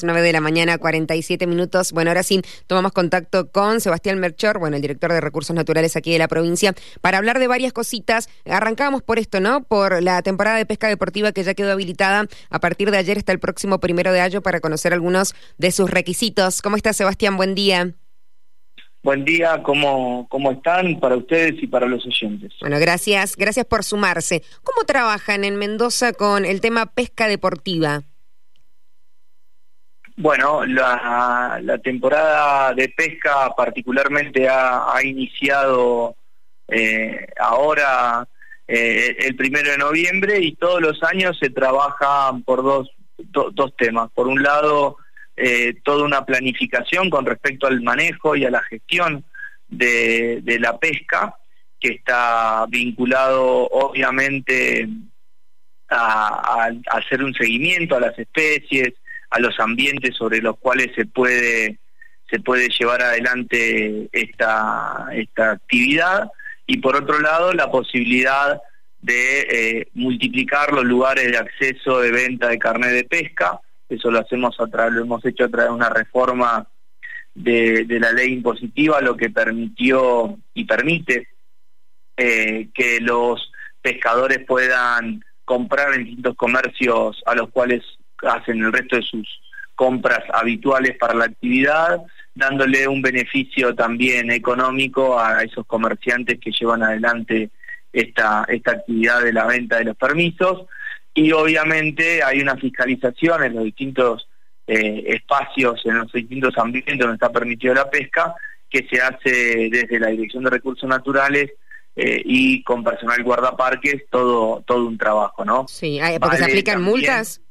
9 de la mañana, 47 minutos. Bueno, ahora sí, tomamos contacto con Sebastián Merchor, bueno, el director de Recursos Naturales aquí de la provincia, para hablar de varias cositas. Arrancábamos por esto, ¿no? Por la temporada de pesca deportiva que ya quedó habilitada a partir de ayer hasta el próximo primero de año para conocer algunos de sus requisitos. ¿Cómo está, Sebastián? Buen día. Buen día, ¿cómo, ¿cómo están para ustedes y para los oyentes? Bueno, gracias, gracias por sumarse. ¿Cómo trabajan en Mendoza con el tema pesca deportiva? Bueno, la, temporada de pesca particularmente ha, iniciado eh, ahora eh, el primero de noviembre y todos los años se trabaja por dos, dos temas. Por un lado, eh, toda una planificación con respecto al manejo y a la gestión de, la pesca, que está vinculado obviamente a hacer un seguimiento a las especies, a los ambientes sobre los cuales se puede se puede llevar adelante esta, esta actividad y por otro lado la posibilidad de eh, multiplicar los lugares de acceso de venta de carnet de pesca, eso lo hacemos a través, lo hemos hecho a través de una reforma de, la ley impositiva, lo que permitió y permite eh, que los pescadores puedan comprar en distintos comercios a los cuales hacen el resto de sus compras habituales para la actividad, dándole un beneficio también económico a esos comerciantes que llevan adelante esta, esta actividad de la venta de los permisos. Y obviamente hay una fiscalización en los distintos eh, espacios, en los distintos ambientes donde está permitido la pesca, que se hace desde la Dirección de Recursos Naturales eh, y con personal guardaparques, todo, todo un trabajo, ¿no? Sí, porque se aplican multas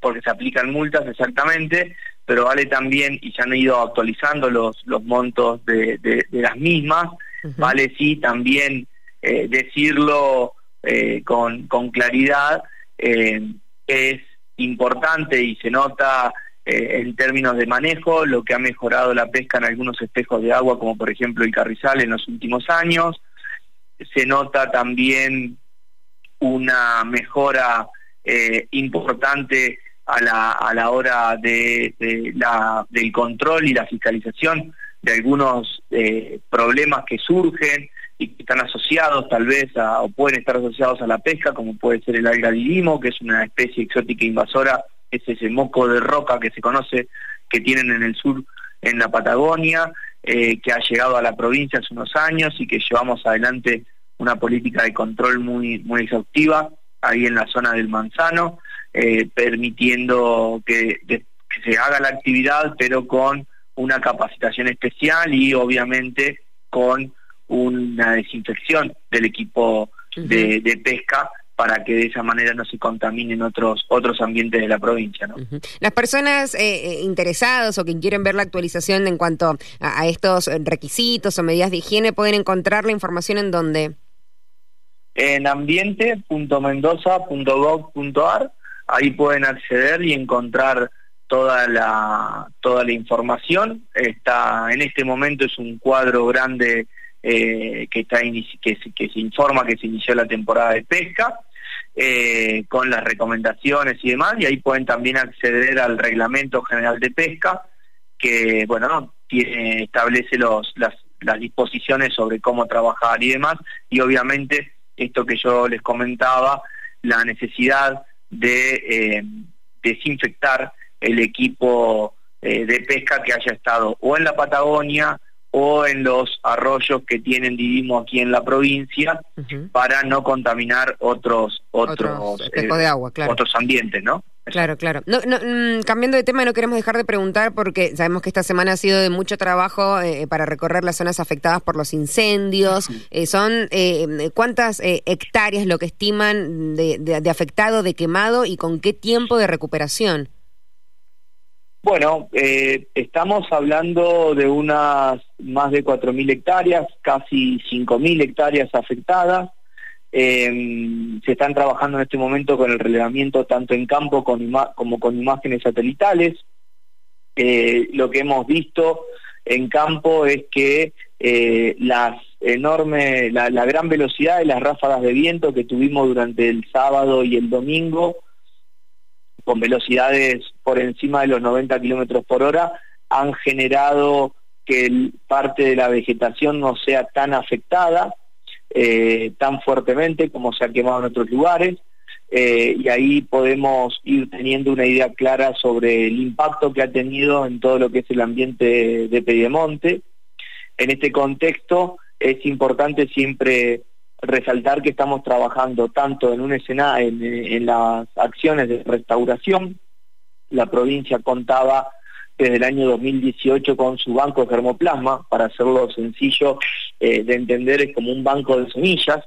porque se aplican multas exactamente, pero vale también, y se han ido actualizando los, los montos de, de, las mismas, vale sí también eh, decirlo eh, con, con, claridad, eh, es importante y se nota en términos de manejo lo que ha mejorado la pesca en algunos espejos de agua, como por ejemplo el Carrizal en los últimos años, se nota también una mejora importante a la, a la hora de, la, del control y la fiscalización de algunos eh, problemas que surgen y que están asociados tal vez o pueden estar asociados a la pesca, como puede ser el alga limo, que es una especie exótica invasora, es ese moco de roca que se conoce que tienen en el sur, en la Patagonia, eh, que ha llegado a la provincia hace unos años y que llevamos adelante una política de control muy, muy exhaustiva ahí en la zona del Manzano. Eh, permitiendo que, se haga la actividad, pero con una capacitación especial y obviamente con una desinfección del equipo de, pesca para que de esa manera no se contaminen otros otros ambientes de la provincia. Las personas eh, eh, interesadas o que quieren ver la actualización en cuanto a, a, estos requisitos o medidas de higiene pueden encontrar la información en donde en ambiente.mendoza.gov.ar ahí pueden acceder y encontrar toda la toda la información. Está en este momento es un cuadro grande eh, que está que, se informa que se inició la temporada de pesca eh, con las recomendaciones y demás y ahí pueden también acceder al reglamento general de pesca que bueno establece los las disposiciones sobre cómo trabajar y demás y obviamente esto que yo les comentaba la necesidad de eh, desinfectar el equipo eh, de pesca que haya estado o en la Patagonia o en los arroyos que tienen Didimo aquí en la provincia para no contaminar otros otros eh, de agua, claro. otros ambientes, ¿no? Claro, claro. No, no, mm, cambiando de tema, no queremos dejar de preguntar porque sabemos que esta semana ha sido de mucho trabajo eh, para recorrer las zonas afectadas por los incendios. Eh, ¿Son eh, cuántas hectáreas lo que estiman de, de, afectado, de quemado y con qué tiempo de recuperación? Bueno, estamos hablando de unas más de 4.000 hectáreas, casi 5.000 hectáreas afectadas. Eh, se están trabajando en este momento con el relevamiento tanto en campo como con imágenes satelitales. Eh, lo que hemos visto en campo es que eh, las enormes, la, gran velocidad de las ráfagas de viento que tuvimos durante el sábado y el domingo con velocidades por encima de los 90 kilómetros por hora han generado que parte de la vegetación no sea tan afectada eh, tan fuertemente como se ha quemado en otros lugares. Eh, y ahí podemos ir teniendo una idea clara sobre el impacto que ha tenido en todo lo que es el ambiente de Piedemonte. En este contexto es importante siempre resaltar que estamos trabajando tanto en un escenario, en, las acciones de restauración. La provincia contaba desde el año 2018 con su banco de germoplasma, para hacerlo sencillo eh, de entender, es como un banco de semillas,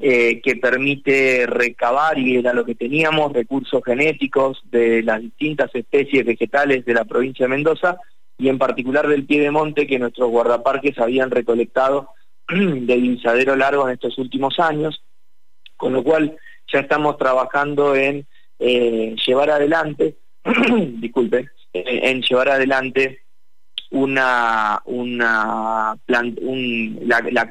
eh, que permite recabar, y era lo que teníamos, recursos genéticos de las distintas especies vegetales de la provincia de Mendoza, y en particular del pie de monte que nuestros guardaparques habían recolectado de guisadero largo en estos últimos años, con lo cual ya estamos trabajando en eh, llevar adelante, disculpe, en llevar adelante una, una la,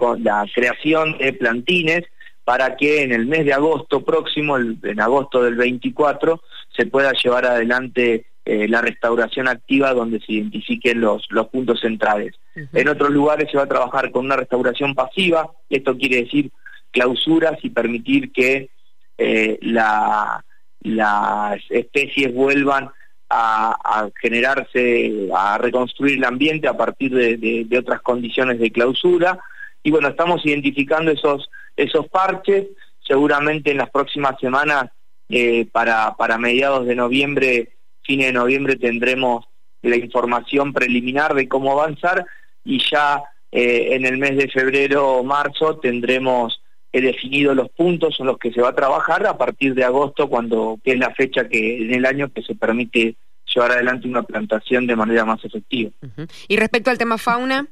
creación de plantines para que en el mes de agosto próximo, en agosto del 24, se pueda llevar adelante eh, la restauración activa donde se identifiquen los, los puntos centrales. En otros lugares se va a trabajar con una restauración pasiva, esto quiere decir clausuras y permitir que eh, la, las especies vuelvan a, generarse, a reconstruir el ambiente a partir de, otras condiciones de clausura. Y bueno, estamos identificando esos, esos parches, seguramente en las próximas semanas, eh, para, para mediados de noviembre, fines de noviembre, tendremos la información preliminar de cómo avanzar y ya eh, en el mes de febrero o marzo tendremos he definido los puntos en los que se va a trabajar a partir de agosto, cuando que es la fecha que en el año que se permite llevar adelante una plantación de manera más efectiva. ¿Y respecto al tema fauna?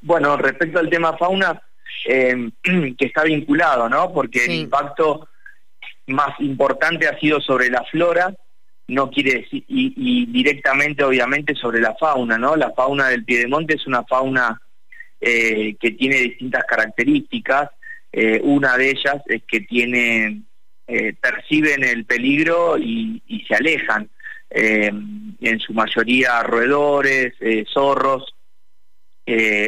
Bueno, respecto al tema fauna, eh, que está vinculado, ¿no? Porque el impacto más importante ha sido sobre la flora, no quiere decir, y, directamente obviamente sobre la fauna, ¿no? La fauna del Piedemonte es una fauna eh, que tiene distintas características. Eh, una de ellas es que tiene, eh, perciben el peligro y, se alejan. en su mayoría roedores, zorros,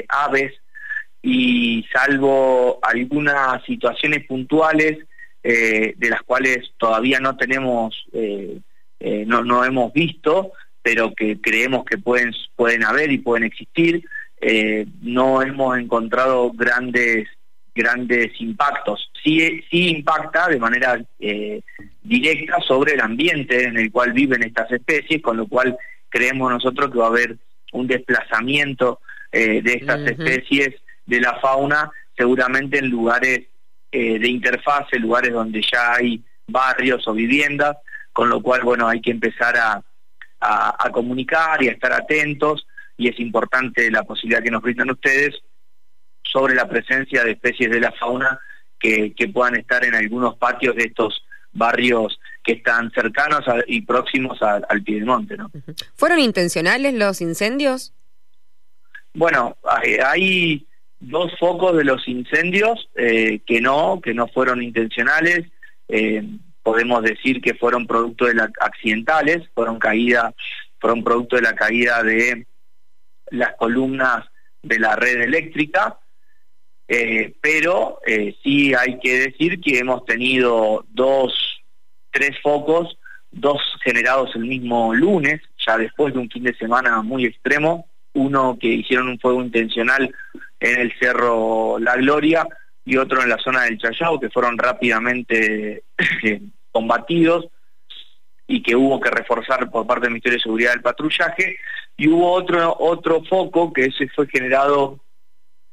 aves, y salvo algunas situaciones puntuales de las cuales todavía no tenemos, no, no hemos visto, pero que creemos que pueden, pueden haber y pueden existir, eh, no hemos encontrado grandes grandes impactos. Sí, sí impacta de manera eh, directa sobre el ambiente en el cual viven estas especies, con lo cual creemos nosotros que va a haber un desplazamiento eh, de estas especies de la fauna, seguramente en lugares de interfase, lugares donde ya hay barrios o viviendas, con lo cual, bueno, hay que empezar a, a comunicar y a estar atentos y es importante la posibilidad que nos brindan ustedes sobre la presencia de especies de la fauna que, puedan estar en algunos patios de estos barrios que están cercanos y próximos al Piedemonte. ¿no? ¿Fueron intencionales los incendios? Bueno, hay dos focos de los incendios eh, que no, que no fueron intencionales. Eh, podemos decir que fueron producto de la, accidentales, fueron caída, fueron producto de la caída de las columnas de la red eléctrica, eh, pero eh, sí hay que decir que hemos tenido dos, tres focos, dos generados el mismo lunes, ya después de un fin de semana muy extremo, uno que hicieron un fuego intencional en el Cerro La Gloria y otro en la zona del Chayao, que fueron rápidamente eh, combatidos y que hubo que reforzar por parte del Ministerio de Seguridad del patrullaje, y hubo otro, otro foco que ese fue generado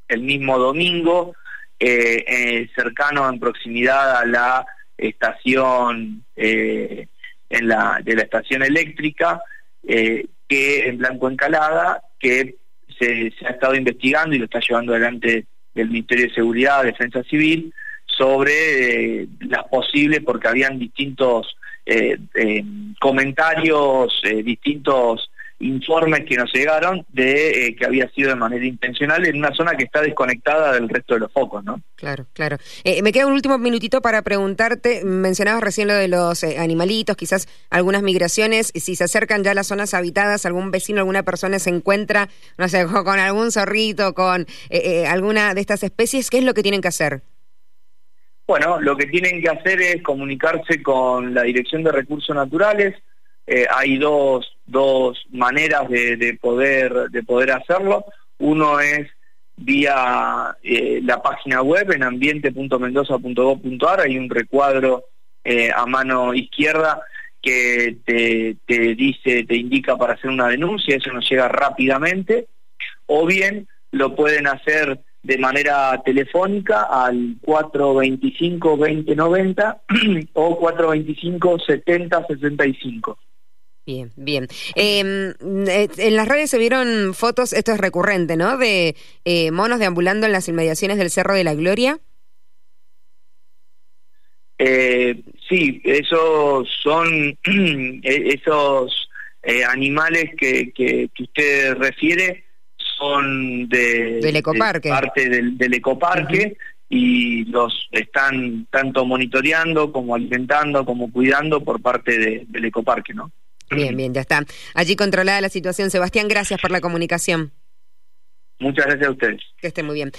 el mismo domingo, eh, eh, cercano en proximidad a la estación eh, en la, de la estación eléctrica, que en Blanco Encalada, que se, se, ha estado investigando y lo está llevando adelante el Ministerio de Seguridad, Defensa Civil, sobre las posibles, porque habían distintos comentarios, distintos informes que nos llegaron de eh, que había sido de manera intencional en una zona que está desconectada del resto de los focos, ¿no? Claro, claro. Eh, me queda un último minutito para preguntarte, mencionabas recién lo de los eh, animalitos, quizás algunas migraciones, si se acercan ya a las zonas habitadas, algún vecino, alguna persona se encuentra, no sé, con algún zorrito, con alguna de estas especies, ¿qué es lo que tienen que hacer? Bueno, lo que tienen que hacer es comunicarse con la Dirección de Recursos Naturales, eh, hay dos, dos maneras de, poder, de poder hacerlo. Uno es vía eh, la página web en ambiente.mendoza.gov.ar, hay un recuadro eh, a mano izquierda que te, te dice, te indica para hacer una denuncia, eso nos llega rápidamente, o bien lo pueden hacer de manera telefónica al 425-2090 o 425-7065. Bien, bien. Em, eh, en las redes se vieron fotos, esto es recurrente, ¿no? De eh, monos deambulando en las inmediaciones del Cerro de la Gloria. Eh, sí, esos son e-, esos animales que, que, usted refiere son de, del ecoparque. parte del, ecoparque. y los están tanto monitoreando como alimentando como cuidando por parte del ecoparque, ¿no? Bien, bien, ya está. Allí controlada la situación. Sebastián, gracias por la comunicación. Muchas gracias a ustedes. Que esté muy bien.